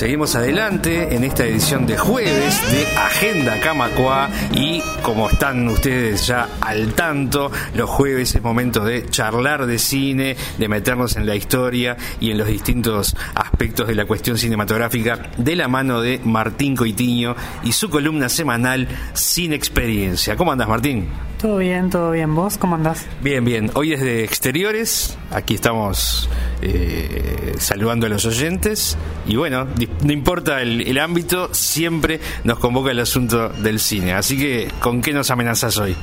Seguimos adelante en esta edición de jueves de Agenda Camacua y como están ustedes ya al tanto, los jueves es momento de charlar de cine, de meternos en la historia y en los distintos aspectos de la cuestión cinematográfica de la mano de Martín Coitiño y su columna semanal Sin Experiencia. ¿Cómo andas Martín? Todo bien, todo bien. ¿Vos cómo andás? Bien, bien. Hoy es de exteriores. Aquí estamos eh, saludando a los oyentes. Y bueno, no importa el, ámbito, siempre nos convoca el asunto del cine. Así que, ¿con qué nos amenazas hoy?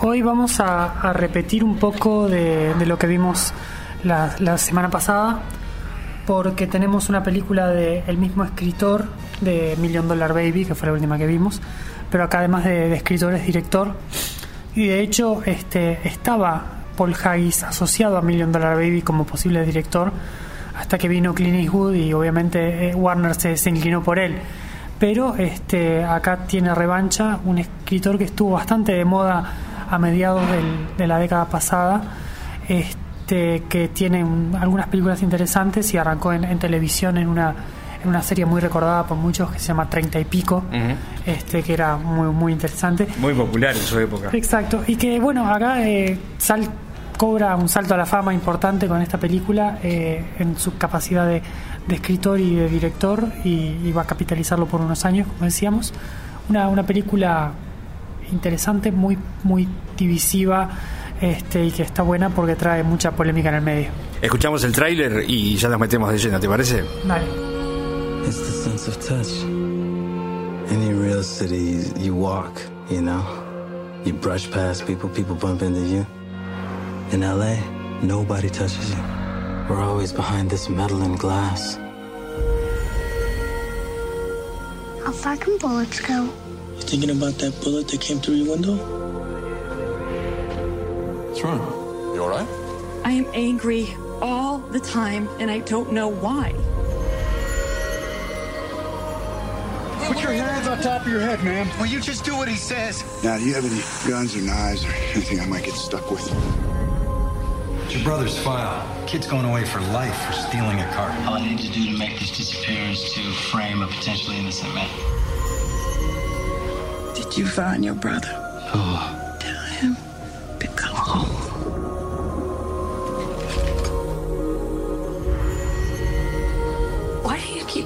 Hoy vamos a, repetir un poco de, lo que vimos la, semana pasada, porque tenemos una película del mismo escritor de Million Dollar Baby, que fue la última que vimos, pero acá además de, de escritor es director. Y de hecho este, estaba Paul Haggis asociado a Million Dollar Baby como posible director hasta que vino Clint Eastwood y obviamente eh, Warner se, se, inclinó por él. Pero este, acá tiene revancha un escritor que estuvo bastante de moda a mediados de la década pasada, este, que tiene algunas películas interesantes y arrancó en televisión en una una serie muy recordada por muchos que se llama Treinta y Pico, este que era muy, muy interesante. Muy popular en su época. Exacto, y que bueno, acá eh, Sal cobra un salto a la fama importante con esta película eh, en su capacidad de, escritor y de director y, va a capitalizarlo por unos años, como decíamos. Una, una película interesante, muy, muy divisiva este, y que está buena porque trae mucha polémica en el medio. Escuchamos el tráiler y ya nos metemos de lleno, ¿te parece? Dale. It's the sense of touch. Any real city, you walk, you know? You brush past people, people bump into you. In LA, nobody touches you. We're always behind this metal and glass. How far can bullets go? You thinking about that bullet that came through your window? What's wrong? You alright? I am angry all the time, and I don't know why. Put your hands on top of your head, ma'am. Will you just do what he says? Now, do you have any guns or knives or anything I might get stuck with? It's your brother's file. Kid's going away for life for stealing a car. All I need to do to make this disappear is to frame a potentially innocent man. Did you find your brother? Oh.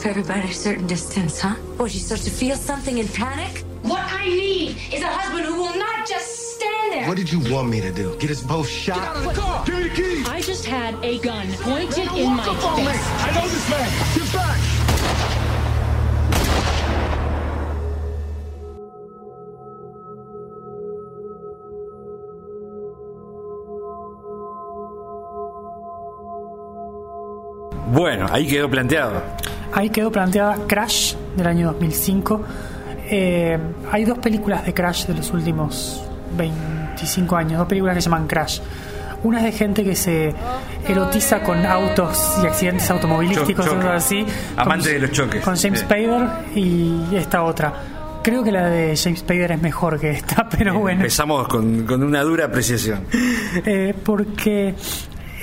Keep everybody a certain distance, huh? Would you start to feel something and panic? What I need is a husband who will not just stand there. What did you want me to do? Get us both shot? Get out of the car! Give me the keys! I just had a gun pointed in my face. I know this man. Get back! Bueno, ahí quedó planteado. Ahí quedó planteada Crash del año 2005. Eh, hay dos películas de Crash de los últimos 25 años, dos películas que se llaman Crash. Una es de gente que se erotiza con autos y accidentes automovilísticos, así. Amante de los choques. Con James Spader y esta otra. Creo que la de James Spader es mejor que esta, pero bueno. Empezamos con, con una dura apreciación. Eh, porque eh,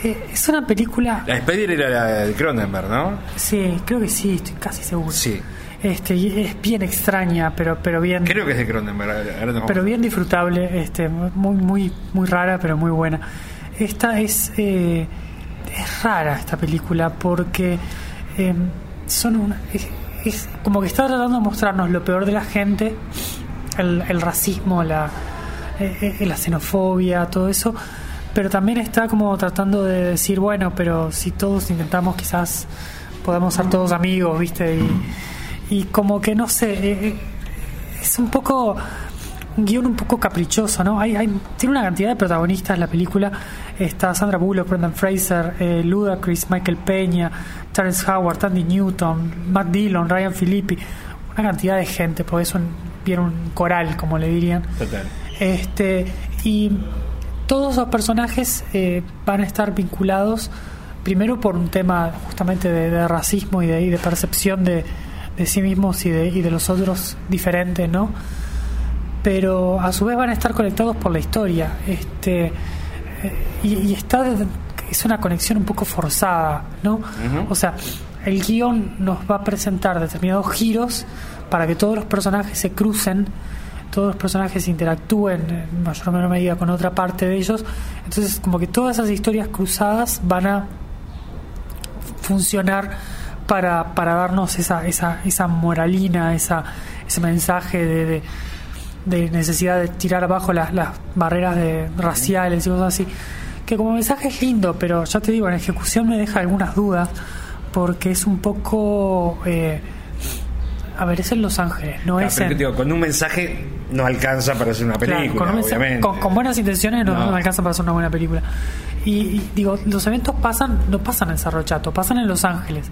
es una película. La Spider era la de Cronenberg, ¿no? Sí, creo que sí, estoy casi seguro. Sí. Este, es bien extraña, pero, pero bien. Creo que es de Cronenberg. pero bien disfrutable, este, muy, muy, muy rara, pero muy buena. Esta es. Eh, es rara esta película porque eh, son una, es, como que está tratando de mostrarnos lo peor de la gente, el, el racismo, la, la xenofobia, todo eso pero también está como tratando de decir, bueno, pero si todos intentamos quizás podamos ser todos amigos, ¿viste? Y, como que no sé, eh, eh, es un poco un guion un poco caprichoso, ¿no? Hay, hay, tiene una cantidad de protagonistas la película. Está Sandra Bullock, Brendan Fraser, eh, Ludacris, Michael Peña, Terrence Howard, Andy Newton, Matt Dillon, Ryan Filippi. Una cantidad de gente, porque eso viene un coral, como le dirían. Total. Este, y todos los personajes eh, van a estar vinculados primero por un tema justamente de, racismo y de, de percepción de, sí mismos y de, y de los otros diferentes, ¿no? Pero a su vez van a estar conectados por la historia. Este, eh, y, está es una conexión un poco forzada, ¿no? O sea, el guion nos va a presentar determinados giros para que todos los personajes se crucen, todos los personajes interactúen en mayor o menor medida con otra parte de ellos. Entonces, como que todas esas historias cruzadas van a funcionar para, para darnos esa, esa, esa moralina, esa, ese mensaje de, de, de necesidad de tirar abajo las, las barreras de, raciales y cosas así. Que como mensaje es lindo, pero ya te digo, en ejecución me deja algunas dudas porque es un poco... Eh, a ver, es en Los Ángeles, no, es en... Digo, con un mensaje no alcanza para hacer una película, Claro, con, un mensaje- obviamente. con- con buenas intenciones no, No. no alcanza para hacer una buena película. Y, y digo, los eventos pasan, no pasan en Cerro Chato, pasan en Los Ángeles.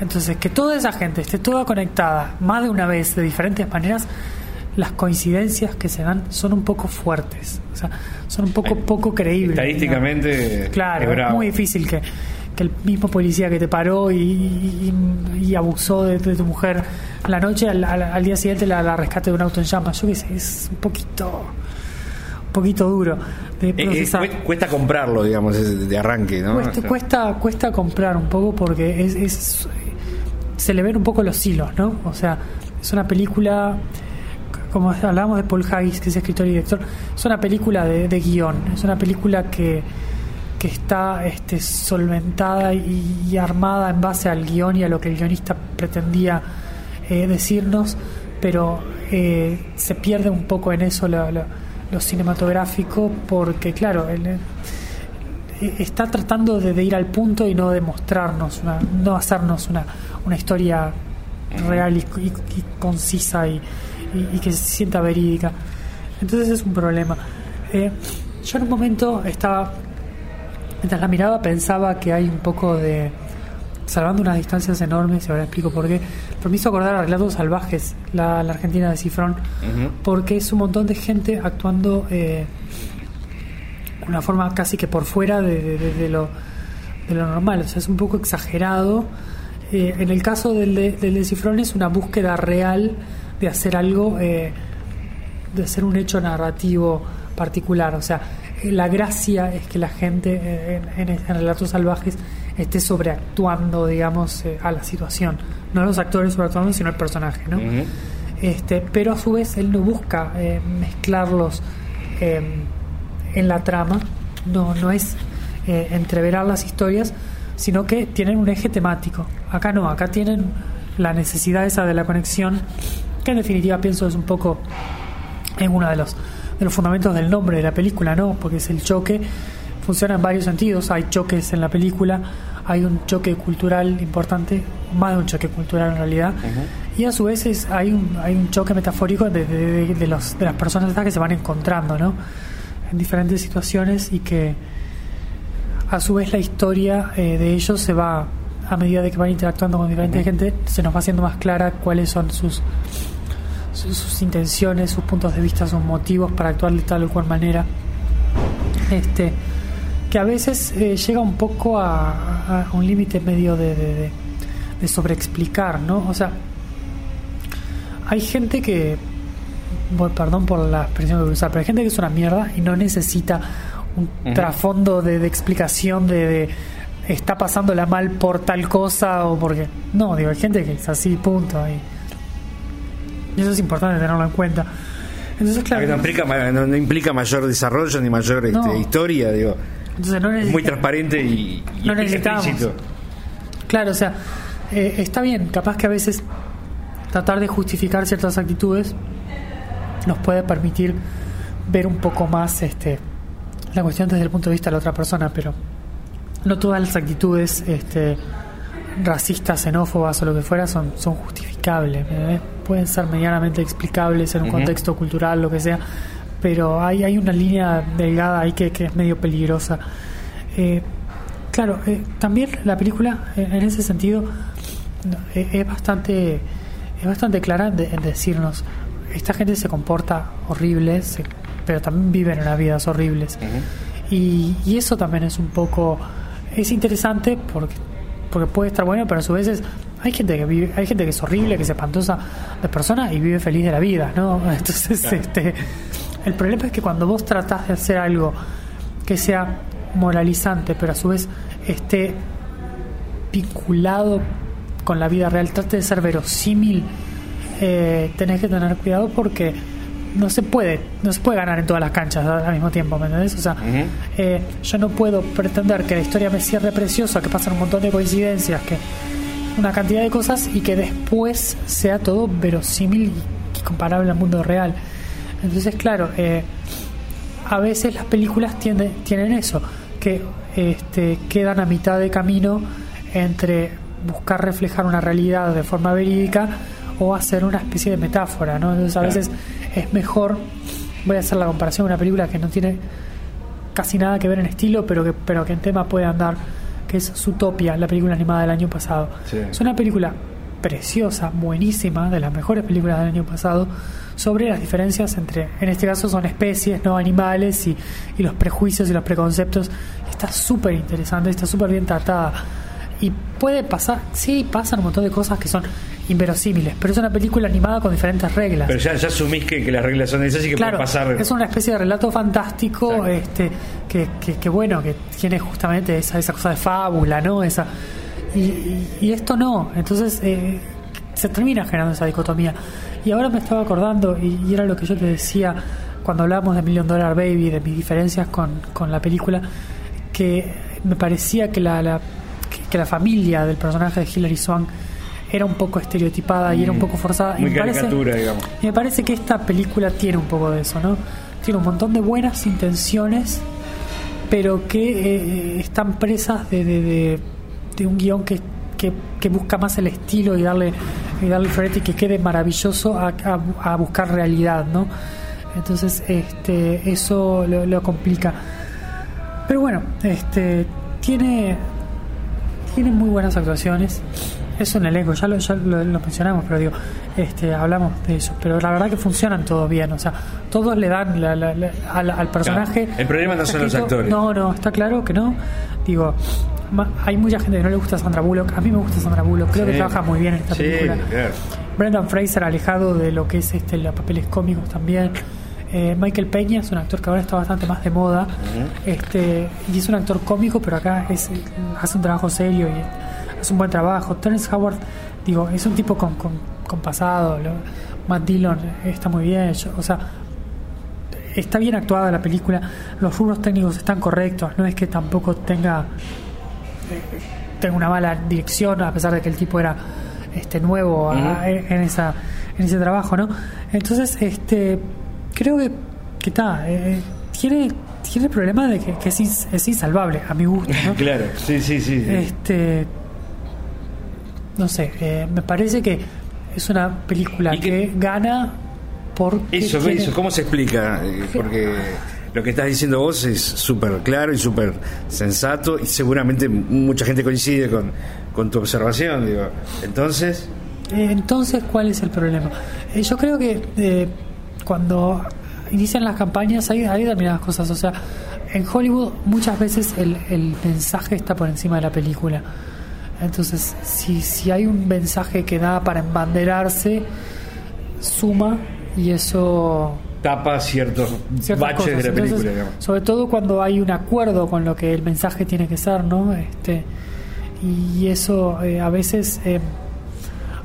Entonces, que toda esa gente esté toda conectada más de una vez, de diferentes maneras, las coincidencias que se dan son un poco fuertes. O sea, son un poco poco creíbles. Estadísticamente, digamos. Claro, es muy difícil que, que el mismo policía que te paró y, y- y abusó de, de tu mujer la noche, al, día siguiente la, la rescate de un auto en llamas. Yo qué sé, es un poquito un poquito duro de Eh, eh, procesar. cuesta, comprarlo, digamos, de arranque, ¿no? Cuesta, cuesta, cuesta comprar un poco porque es, es- se le ven un poco los hilos, ¿no? O sea, es una película, como hablábamos de Paul Haggis, que es escritor y director, es una película de, de guion, es una película que, que está este, solventada y, y armada en base al guion y a lo que el guionista pretendía eh, decirnos, pero eh, se pierde un poco en eso lo, lo- lo cinematográfico porque, claro, está tratando de, ir al punto y no de mostrarnos, una, no hacernos una, una historia real y, y- concisa y- y que se sienta verídica. Entonces es un problema. Eh, yo en un momento estaba, mientras la miraba, pensaba que hay un poco de, salvando unas distancias enormes, y ahora explico por qué, pero me hizo acordar a Relatos Salvajes, la, la Argentina de Cifrón, porque es un montón de gente actuando eh, de una forma casi que por fuera de, de- de- de lo, de lo normal, o sea, es un poco exagerado. Eh, en el caso del de, del de Cifrón es una búsqueda real de hacer algo, eh, de hacer un hecho narrativo particular, o sea, la gracia es que la gente eh, en, en- en Relatos Salvajes esté sobreactuando, digamos, eh, a la situación. No los actores sobreactuando, sino el personaje, ¿no? este, pero a su vez él no busca eh, mezclarlos eh, en la trama, no, no es eh, entreverar las historias, sino que tienen un eje temático. Acá no, acá tienen la necesidad esa de la conexión, que en definitiva pienso es un poco es uno de los de los fundamentos del nombre de la película, ¿no? Porque es el choque, funciona en varios sentidos, hay choques en la película, hay un choque cultural importante, más de un choque cultural en realidad, y a su vez es- hay un hay un choque metafórico de, de, de- de los, de las personas estas que se van encontrando, ¿no? En diferentes situaciones y que a su vez la historia eh, de ellos se va a medida de que van interactuando con diferente gente se nos va haciendo más clara cuáles son sus sus, sus intenciones, sus puntos de vista, sus motivos para actuar de tal o cual manera. Este, que a veces eh, llega un poco a, un límite medio de, de, de- de sobreexplicar, ¿no? O sea, hay gente que, bueno, perdón por la expresión que voy a usar, pero hay gente que es una mierda y no necesita un trasfondo de, de explicación de, de está pasándola mal por tal cosa o porque... No, digo, hay gente que es así, punto. Y, y eso es importante tenerlo en cuenta. Entonces, claro, no, implica, ma- no- no implica mayor desarrollo ni mayor este, No. historia, digo. Entonces no muy transparente y, y No necesitamos. explícito. Claro, o sea, eh, está bien, capaz que a veces tratar de justificar ciertas actitudes nos puede permitir ver un poco más este la cuestión desde el punto de vista de la otra persona, pero no todas las actitudes este, racistas, xenófobas o lo que fuera son, son justificables. ¿me Pueden ser medianamente explicables en un contexto cultural, lo que sea, pero hay, hay una línea delgada ahí que, que es medio peligrosa. Eh, claro, eh, también la película eh, en ese sentido es bastante es bastante clara en, de- en decirnos esta gente se comporta horrible se- pero también viven unas vidas horribles y, y eso también es un poco es interesante porque porque puede estar bueno pero a su vez es- hay gente que vive hay gente que es horrible que es espantosa de persona y vive feliz de la vida no entonces Claro. este el problema es que cuando vos tratás de hacer algo que sea moralizante pero a su vez esté vinculado con la vida real trate de ser verosímil, eh, tenés que tener cuidado porque no se puede no se puede ganar en todas las canchas al mismo tiempo ¿me entendés? o sea eh, yo no puedo pretender que la historia me cierre preciosa que pasan un montón de coincidencias que una cantidad de cosas y que después sea todo verosímil y comparable al mundo real entonces claro eh, a veces las películas tienden, tienen eso que este, quedan a mitad de camino entre buscar reflejar una realidad de forma verídica o hacer una especie de metáfora, ¿no? Entonces a veces es mejor, voy a hacer la comparación de una película que no tiene casi nada que ver en estilo, pero que, pero que en tema puede andar, que es Zootopia, la película animada del año pasado. Sí. Es una película preciosa, buenísima, de las mejores películas del año pasado, sobre las diferencias entre, en este caso son especies, no animales, y, y los prejuicios y los preconceptos. Está súper interesante, está súper bien tratada. Y puede pasar, sí, pasan un montón de cosas que son inverosímiles, pero es una película animada con diferentes reglas. Pero ya, ya asumís que, que las reglas son esas y que claro, puede pasar. es una especie de relato fantástico Exacto. este que, que, que bueno, que tiene justamente esa, esa cosa de fábula, ¿no? Esa y, y, y esto no, entonces eh, se termina generando esa dicotomía. Y ahora me estaba acordando, y, y era lo que yo te decía cuando hablábamos de Million Dollar Baby, de mis diferencias con, con la película, que me parecía que la, la que, la familia del personaje de Hilary Swank era un poco estereotipada y era un poco forzada. y Muy me parece- digamos. y me parece que esta película tiene un poco de eso, ¿no? Tiene un montón de buenas intenciones, pero que eh, están presas de, de, de- de un guion que, que, que busca más el estilo y darle y darle florete y que quede maravilloso a, a- a buscar realidad, ¿no? Entonces, este, eso lo, lo complica. Pero bueno, este, tiene tiene muy buenas actuaciones. Es un elenco, ya lo, ya lo, lo mencionamos, pero digo, este, hablamos de eso. Pero la verdad que funcionan todos bien, o sea, todos le dan la- la- la- al, al personaje. Claro, el problema no son los actores. No, no, está claro que no. Digo, hay mucha gente que no le gusta Sandra Bullock. A mí me gusta Sandra Bullock, creo que trabaja muy bien en esta Sí, película. Brendan Fraser alejado de lo que es este los papeles cómicos también. Eh, Michael Peña es un actor que ahora está bastante más de moda. este Y es un actor cómico, pero acá es, hace un trabajo serio y hace un buen trabajo. Terrence Howard, digo, es un tipo con, con, con pasado. lo- Matt Dillon está muy bien. yo- o sea, está bien actuada la película. Los rubros técnicos están correctos. No es que tampoco tenga tenga una mala dirección a pesar de que el tipo era este nuevo a- en, en esa en ese trabajo no entonces este creo que que está eh, tiene tiene el problema de que, que es, ins- es insalvable a mi gusto ¿no? Claro, sí, sí, sí. sí. este no sé eh, me parece que es una película que, gana Eso, eso, ¿cómo se explica? Eh, Porque lo que estás diciendo vos es súper claro y súper sensato y seguramente mucha gente coincide con, con tu observación, digo. Entonces, Eh, Entonces, ¿cuál es el problema? Eh, yo creo que eh, cuando inician las campañas hay, hay determinadas cosas. O sea, en Hollywood muchas veces el, el mensaje está por encima de la película. Entonces, si, si hay un mensaje que da para embanderarse, suma y eso tapa ciertos baches de la película, Entonces, digamos. sobre todo cuando hay un acuerdo con lo que el mensaje tiene que ser, ¿no? Este y eso eh, a veces eh,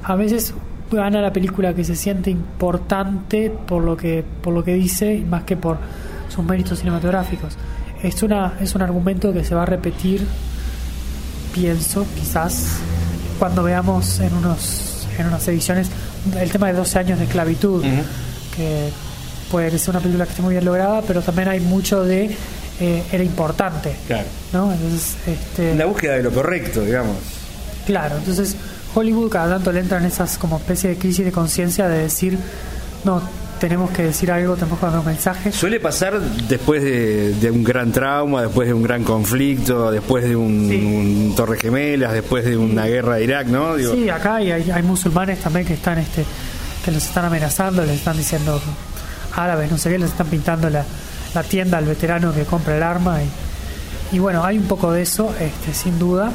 a veces gana la película que se siente importante por lo que por lo que dice más que por sus méritos cinematográficos. Es una es un argumento que se va a repetir pienso quizás cuando veamos en unos en unas ediciones el tema de 12 años de esclavitud que puede sea una película que esté muy bien lograda pero también hay mucho de eh, era importante Claro. ¿no? entonces este La búsqueda de lo correcto, digamos. Claro, entonces Hollywood cada tanto le entra en esas como especie de crisis de conciencia de decir, no, tenemos que decir algo, tenemos que dar un mensaje. Suele pasar después de, de un gran trauma, después de un gran conflicto, después de un, un Torre Gemelas, después de una guerra de Irak, ¿no? Digo, Sí, acá hay, hay, hay musulmanes también que están este que los están amenazando, les están diciendo árabes, no sé qué, les están pintando la, la tienda al veterano que compra el arma y, y bueno, hay un poco de eso, este, sin duda.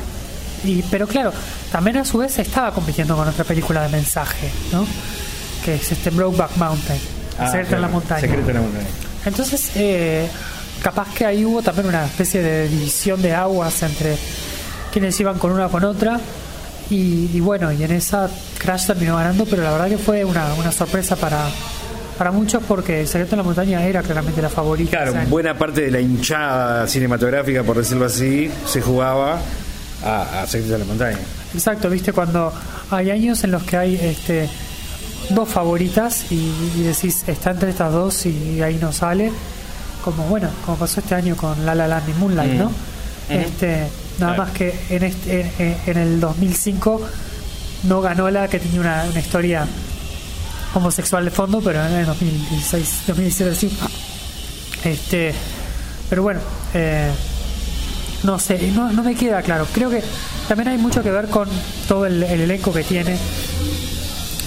Y, pero claro, también a su vez estaba compitiendo con otra película de mensaje, ¿no? Que es este Brokeback Mountain, Ah, Secreto en la montaña. Secreto en la montaña. Entonces, eh, capaz que ahí hubo también una especie de división de aguas entre quienes iban con una o con otra Y, y bueno, y en esa Crash terminó ganando, pero la verdad que fue una, una sorpresa para, para muchos porque secreto en la montaña era claramente la favorita. Claro, O sea, buena parte de la hinchada cinematográfica, por decirlo así, se jugaba a, a Secreto de la Montaña. Exacto, viste, cuando hay años en los que hay este dos favoritas y, y decís, está entre estas dos y ahí no sale, como bueno, como pasó este año con La La Land y Moonlight, Mm. ¿no? Ujú. Este, nada más que en este en, en- en el 2005 no ganó la que tenía una, una historia homosexual de fondo, pero en el 2016, 2017 sí. Este, pero bueno, eh, no sé, no, no me queda claro. Creo que también hay mucho que ver con todo el, el elenco que tiene.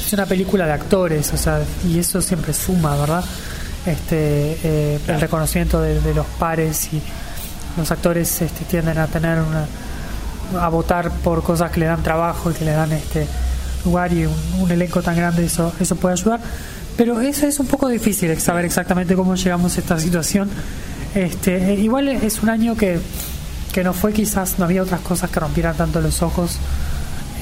Es una película de actores, o sea, y eso siempre suma, ¿verdad? Este, eh, el reconocimiento de, de los pares y los actores este, tienden a tener una a votar por cosas que le dan trabajo y que le dan este lugar y un, un elenco tan grande eso eso puede ayudar. Pero eso es un poco difícil saber exactamente cómo llegamos a esta situación. Este eh, igual es un año que que no fue quizás no había otras cosas que rompieran tanto los ojos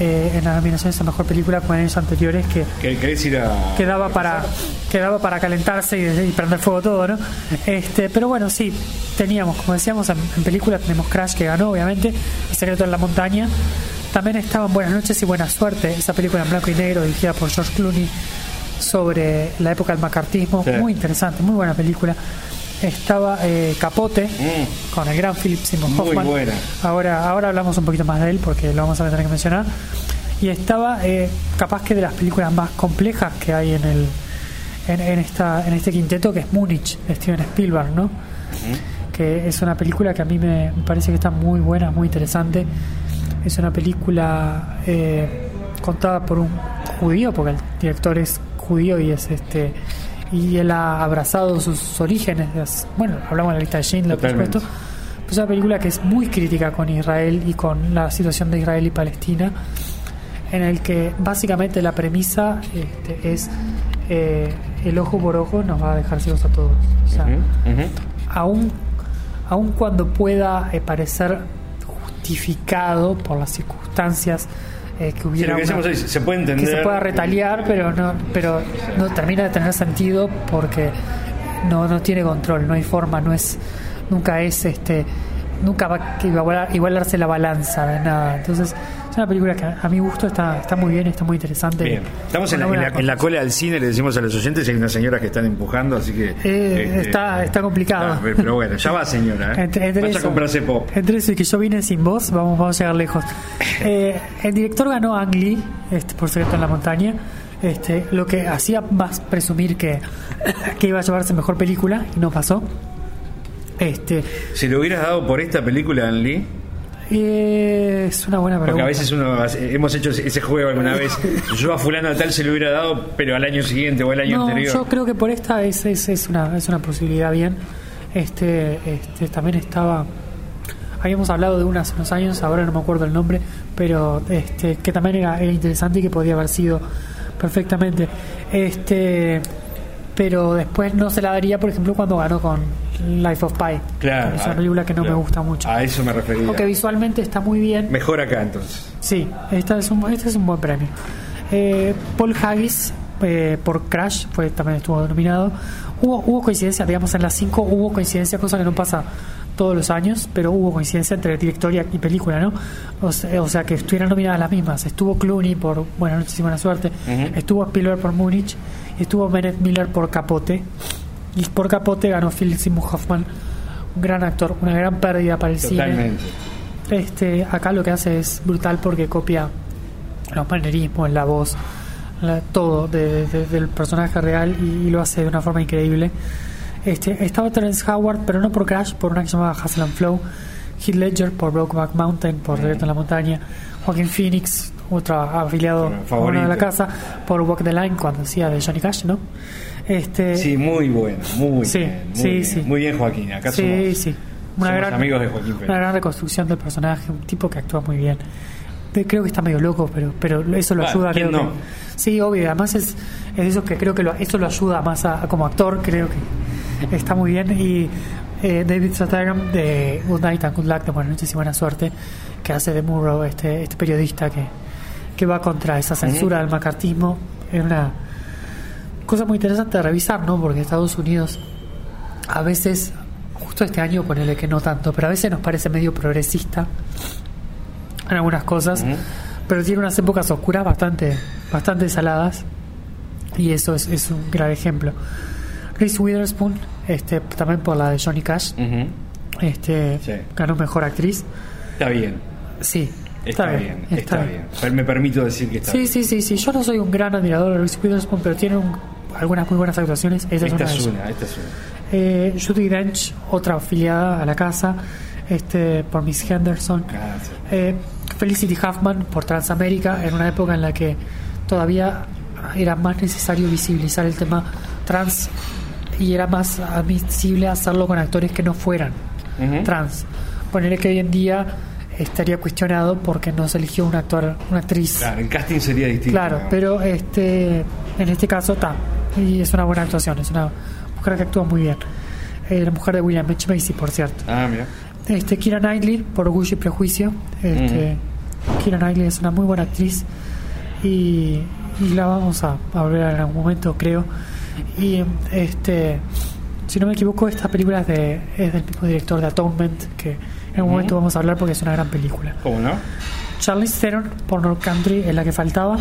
eh, en las nominaciones a mejor película como en años anteriores que ¿Qué- ¿Querés ir a.? quedaba para quedaba para calentarse y, y prender fuego todo no este pero bueno sí teníamos como decíamos en, en películas tenemos Crash que ganó obviamente El secreto en la montaña también estaban Buenas noches y buena suerte esa película en blanco y negro dirigida por George Clooney sobre la época del macartismo Sí. muy interesante muy buena película estaba eh, Capote Mm. con el gran Philip Muy Hoffman. buena. ahora ahora hablamos un poquito más de él porque lo vamos a tener que mencionar. Y estaba eh, capaz que de las películas más complejas que hay en el en, en esta en este quinteto que es Múnich de Steven Spielberg no que es una película que a mí me me parece que está muy buena muy interesante. Es una película eh, contada por un judío porque el director es judío y es este y él ha abrazado sus orígenes bueno hablamos de la lista de Schindler por supuesto. Es una película que es muy crítica con Israel y con la situación de Israel y Palestina, en el que básicamente la premisa este, es eh, el ojo por ojo nos va a dejar ciegos a todos. O sea, aún, aún cuando pueda eh, parecer justificado por las circunstancias eh, que Sí, hubiera lo que una- se puede entender. que se pueda retaliar, pero no, pero no termina de tener sentido porque no, no tiene control, no hay forma, no es, nunca es este, nunca va a igualar- igualarse la balanza de nada. Entonces, es una película que a mi gusto está, está muy bien, está muy interesante. Bien. Estamos en la, en, la, en la cola del cine, le decimos a los oyentes, hay unas señoras que están empujando, así que. Eh, este, está, está complicado. pero bueno, ya va, señora. ¿eh? Entre- entre a eso- comprarse pop. Entre eso y que yo vine sin voz, vamos, vamos a llegar lejos. Eh, el director ganó Ang Lee, este, por Secreto en la Montaña, este, lo que hacía más presumir que, que iba a llevarse mejor película, y no pasó. Este, Si lo hubieras dado por esta película, Ann Lee, eh, es una buena porque pregunta. a veces uno hemos hecho ese juego alguna vez. Yo a fulano de tal se lo hubiera dado, pero al año siguiente o el año No, anterior. yo creo que por esta es, es, es una, es una posibilidad bien. Este, este también estaba. Habíamos hablado de una hace unos años, ahora no me acuerdo el nombre, pero este, que también era, era interesante y que podía haber sido perfectamente. Este, pero después no se la daría, por ejemplo, cuando ganó con Life of Pi. Claro. Es una película que no claro. me gusta mucho. A eso me refería. Aunque visualmente está muy bien. Mejor acá entonces. Sí, esta es un, este es un buen premio. Eh, Paul Haggis eh, por Crash fue, también estuvo nominado. Hubo, hubo coincidencia, digamos, en las 5 hubo coincidencia, cosa que no pasa todos los años, pero hubo coincidencia entre director y película, ¿no? O sea, o sea, que estuvieran nominadas las mismas. Estuvo Clooney por Buenas noches y buena suerte, estuvo Spielberg por Múnich, estuvo Bennett Miller por Capote. Y por Capote ganó Philip Seymour Hoffman, un gran actor, una gran pérdida para el cine. Totalmente. Este, acá lo que hace es brutal porque copia los manerismos, la voz, la- todo de- de- del personaje real y, y lo hace de una forma increíble. Este, estaba Terence Howard, pero no por Crash, por una que se llamaba Hustle and Flow. Heath Ledger por Brokeback Mountain, por Secreto en la Montaña. Joaquin Phoenix, otro afiliado Bueno, de la casa, por Walk the Line, cuando decía de Johnny Cash, ¿no? Este, Sí, muy bueno, muy Sí, bien. Muy sí, bien. sí. Muy bien, Joaquín. Acá sí, somos, sí. somos amigos de Joaquín. Una gran reconstrucción del personaje, un tipo que actúa muy bien. Creo que está medio loco, pero pero eso lo Bueno, ayuda. ¿quién creo no? que- sí, obvio. Además es, es de esos que creo que lo, eso lo ayuda más a, a como actor. Creo que está muy bien. Y eh, David Strathairn de Good Night and Good Luck, de Buenas noches y buena suerte, que hace de Murrow, este, este periodista que, que va contra esa censura del macartismo. Es una cosa muy interesante de revisar, ¿no? Porque Estados Unidos a veces, justo este año ponele que no tanto, pero a veces nos parece medio progresista en algunas cosas, pero tiene unas épocas oscuras bastante, bastante saladas y eso es, es un gran ejemplo. Reese Witherspoon, este, también por la de Johnny Cash, este, ganó mejor actriz. Está bien. Sí, Está, bien, está, bien. Pero Me permito decir que está sí, bien. Sí, sí, sí. Yo no soy un gran admirador de Reese Witherspoon, pero tiene un- algunas muy buenas actuaciones. Esta, Esta es una esta es una. Eh, Judy Dench, otra afiliada a la casa, este, por Miss Henderson. Ah, sí. Eh, Felicity Huffman por Transamérica, en una época en la que todavía era más necesario visibilizar el tema trans y era más admisible hacerlo con actores que no fueran trans. Ponerle que hoy en día estaría cuestionado porque no se eligió un actor, una actriz. Claro, el casting sería distinto. Claro, pero este en este caso está. Y es una buena actuación, es una mujer que actúa muy bien. Eh, la mujer de William H. Macy, por cierto. Ah, mira. Este, Kira Knightley, por Orgullo y Prejuicio. Este, Keira Knightley es una muy buena actriz y, y la vamos a, a ver en algún momento, creo. Y este, si no me equivoco, esta película es, de, es del mismo director de Atonement, que en Ujú. momento vamos a hablar porque es una gran película. ¿Cómo no? Charlize Theron por North Country es la que faltaba.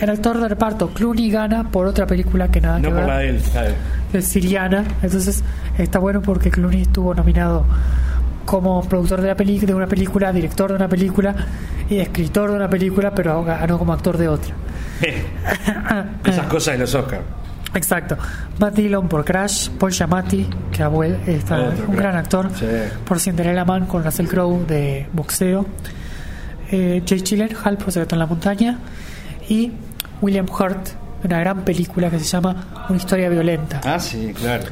El actor de reparto Clooney gana por otra película que nada No que ver la de él, claro. de Siriana. Entonces está bueno porque Clooney estuvo nominado como productor de, la peli de una película, director de una película y escritor de una película, pero ganó como actor de otra. Esas cosas de los Oscars. Exacto. Matt Dillon por Crash, Paul Giamatti, que abuel, está Otro un gran actor, Sí. por Cinderella Man con Russell Crowe de boxeo, eh, Jay Gyllenhaal por Secreto en la Montaña y William Hurt, una gran película que se llama Una historia violenta. Ah, sí, claro.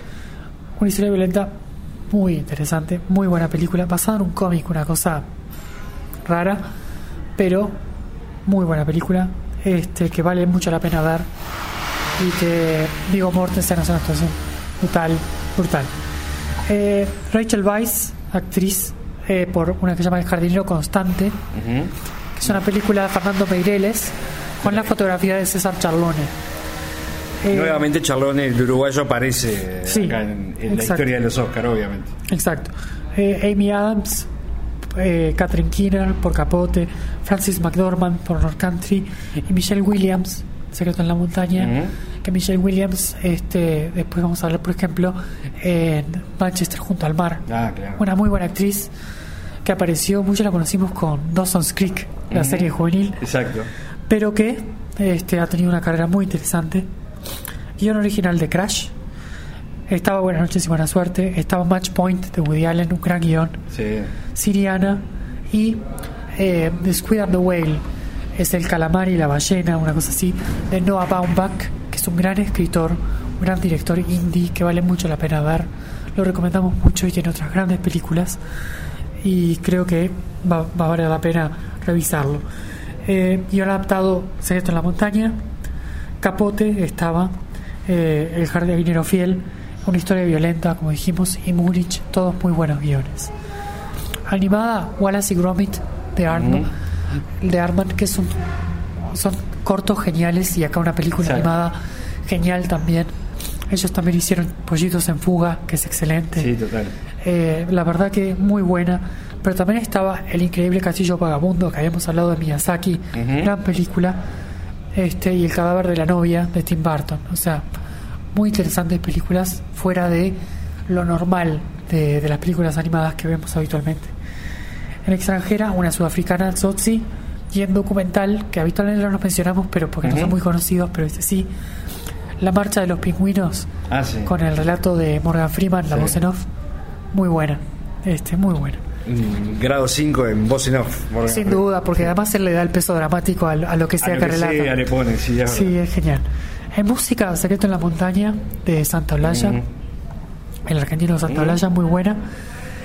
Una historia violenta muy interesante, muy buena película, basada en un cómic, una cosa rara, pero muy buena película, este que vale mucho la pena ver y que Vigo Mortensen hace una actuación brutal, brutal. Eh, Rachel Weisz, actriz eh, por una que se llama El jardinero constante, que es una película de Fernando Meireles con la fotografía de César Charlone. Eh, Nuevamente Charlone, el uruguayo, aparece Sí, acá en, en la historia de los Oscars, obviamente. Exacto. Eh, Amy Adams, eh, Catherine Keener por Capote, Francis McDormand por North Country y Michelle Williams, Secreto en la Montaña. Que Michelle Williams, este, después vamos a hablar, por ejemplo, en Manchester junto al mar. Ah, claro. Una muy buena actriz que apareció, muchos la conocimos con Dawson's Creek, la serie juvenil, Exacto. pero que este, ha tenido una carrera muy interesante. Guión original de Crash. Estaba Buenas noches y buena suerte. Estaba Match Point de Woody Allen, un gran guion. Sí. Siriana. Y eh, The Squid and the Whale. Es el calamar y la ballena, una cosa así. De Noah Baumbach, es un gran escritor, un gran director indie que vale mucho la pena ver. Lo recomendamos mucho y tiene otras grandes películas. Y creo que va, va a valer la pena revisarlo. Eh, guion adaptado Secreto en la Montaña. Capote estaba eh, El jardinero fiel, una historia violenta, como dijimos, y Múnich, todos muy buenos guiones. Animada, Wallace y Gromit de Arman, de Arman que son, son cortos geniales y acá una película Exacto. animada genial también. Ellos también hicieron Pollitos en Fuga, que es excelente. Sí, total. Eh, la verdad que muy buena. Pero también estaba El Increíble Castillo Vagabundo, que habíamos hablado de Miyazaki, Ujú. gran película. Este, y El Cadáver de la Novia de Tim Burton. O sea, muy interesantes películas fuera de lo normal de, de las películas animadas que vemos habitualmente. En extranjera, una sudafricana, Zotzi, y en documental, que habitualmente no nos mencionamos, pero porque no son muy conocidos, pero este sí, La Marcha de los Pingüinos, Ah, sí. con el relato de Morgan Freeman, la Sí. voz en off, muy buena, este, muy buena. Mm, Grado 5 en voz en off. Morgan Sin Freeman. duda, porque además él le da el peso dramático a, lo- a lo que A sea lo que, que relata. sea, le pone, sí, es Sí, es genial. En música, Secreto en la Montaña, de Santa Olalla. Ujú. El argentino Santa muy buena.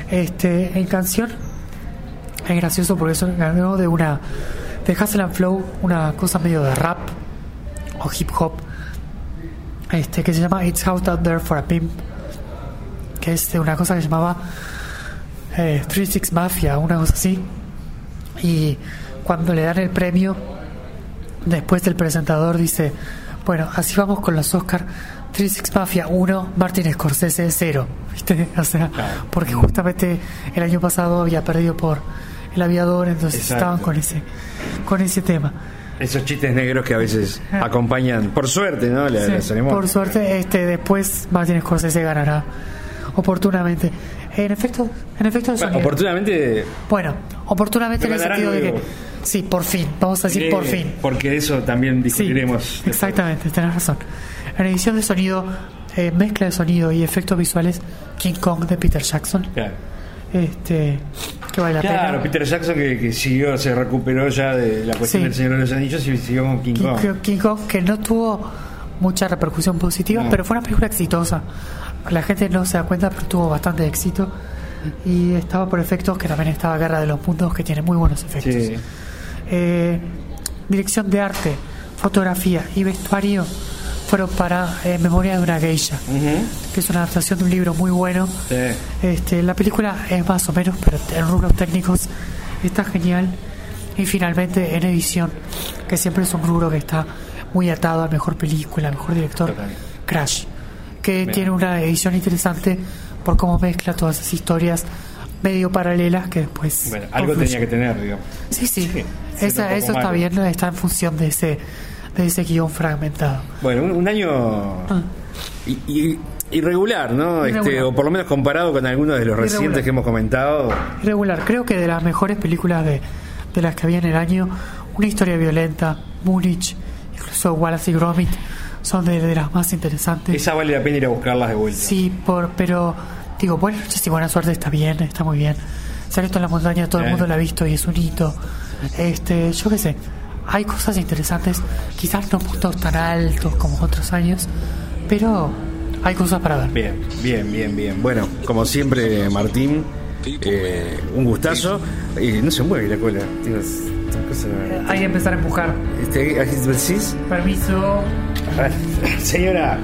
Este, en canción, es gracioso porque eso ganó de una. de Hustle and Flow, una cosa medio de rap o hip hop. Este, que se llama It's Out Out There for a Pimp. Que es de una cosa que se llamaba eh, Three Six Mafia, una cosa así. Y cuando le dan el premio después el presentador dice, bueno, así vamos con los Oscar. 36 Mafia 1, Martin Scorsese 0. ¿Viste? O sea, porque justamente el año pasado había perdido por El Aviador, entonces Exacto. estaban con ese, con ese tema. Esos chistes negros que a veces acompañan, por suerte, ¿no? La, Sí, la ceremonia. por suerte, este después Martin Scorsese ganará oportunamente. En efecto, en efecto de Bueno, oportunamente. Bueno, oportunamente en el sentido de que sí, por fin, vamos a decir eh, por fin. Porque eso también discutiremos. Exactamente, tenés razón. En edición de sonido, eh, mezcla de sonido y efectos visuales, King Kong de Peter Jackson. Claro. Este, que vale la Claro, pena. Peter Jackson que, que siguió, se recuperó ya de la cuestión Sí. del Señor de los Anillos y siguió con King King, Kong. King Kong, que no tuvo mucha repercusión positiva, No. pero fue una película exitosa. La gente no se da cuenta, pero tuvo bastante éxito. Y estaba por efectos, que también estaba Guerra de los Mundos, que tiene muy buenos efectos. Sí. Eh, dirección de arte, fotografía y vestuario fueron para eh, Memoria de una Geisha, que es una adaptación de un libro muy bueno. Sí. Este, la película es más o menos, pero en rubros técnicos está genial. Y finalmente en edición, que siempre es un rubro que está muy atado a mejor película, mejor director, Crash, que Bien. tiene una edición interesante por cómo mezcla todas esas historias medio paralelas que después... Bueno, algo confluyen. tenía que tener, digamos. Sí, sí. Sí, Esa- eso está bien, está en función de ese, de ese guion fragmentado. Bueno, un, un año Ah. i- i- irregular, ¿no? Este, o por lo menos comparado con algunos de los Irregular. recientes que hemos comentado. Irregular, creo que de las mejores películas de, de las que había en el año, una historia violenta, Múnich, incluso Wallace y Gromit, son de, de las más interesantes. Esa vale la pena ir a buscarlas de vuelta. Sí, por, pero digo, noches y buena suerte está bien, está muy bien. Sale esto en la montaña, todo el Eh. mundo la ha visto y es un hito. Este, yo qué sé, hay cosas interesantes, quizás no puntos tan altos como otros años, pero hay cosas para ver. Bien, bien, bien, bien. Bueno, como siempre, Martín, eh, un gustazo. Y no se mueve la cola. cosa- Hay que empezar a empujar. Este. Permiso. Señora,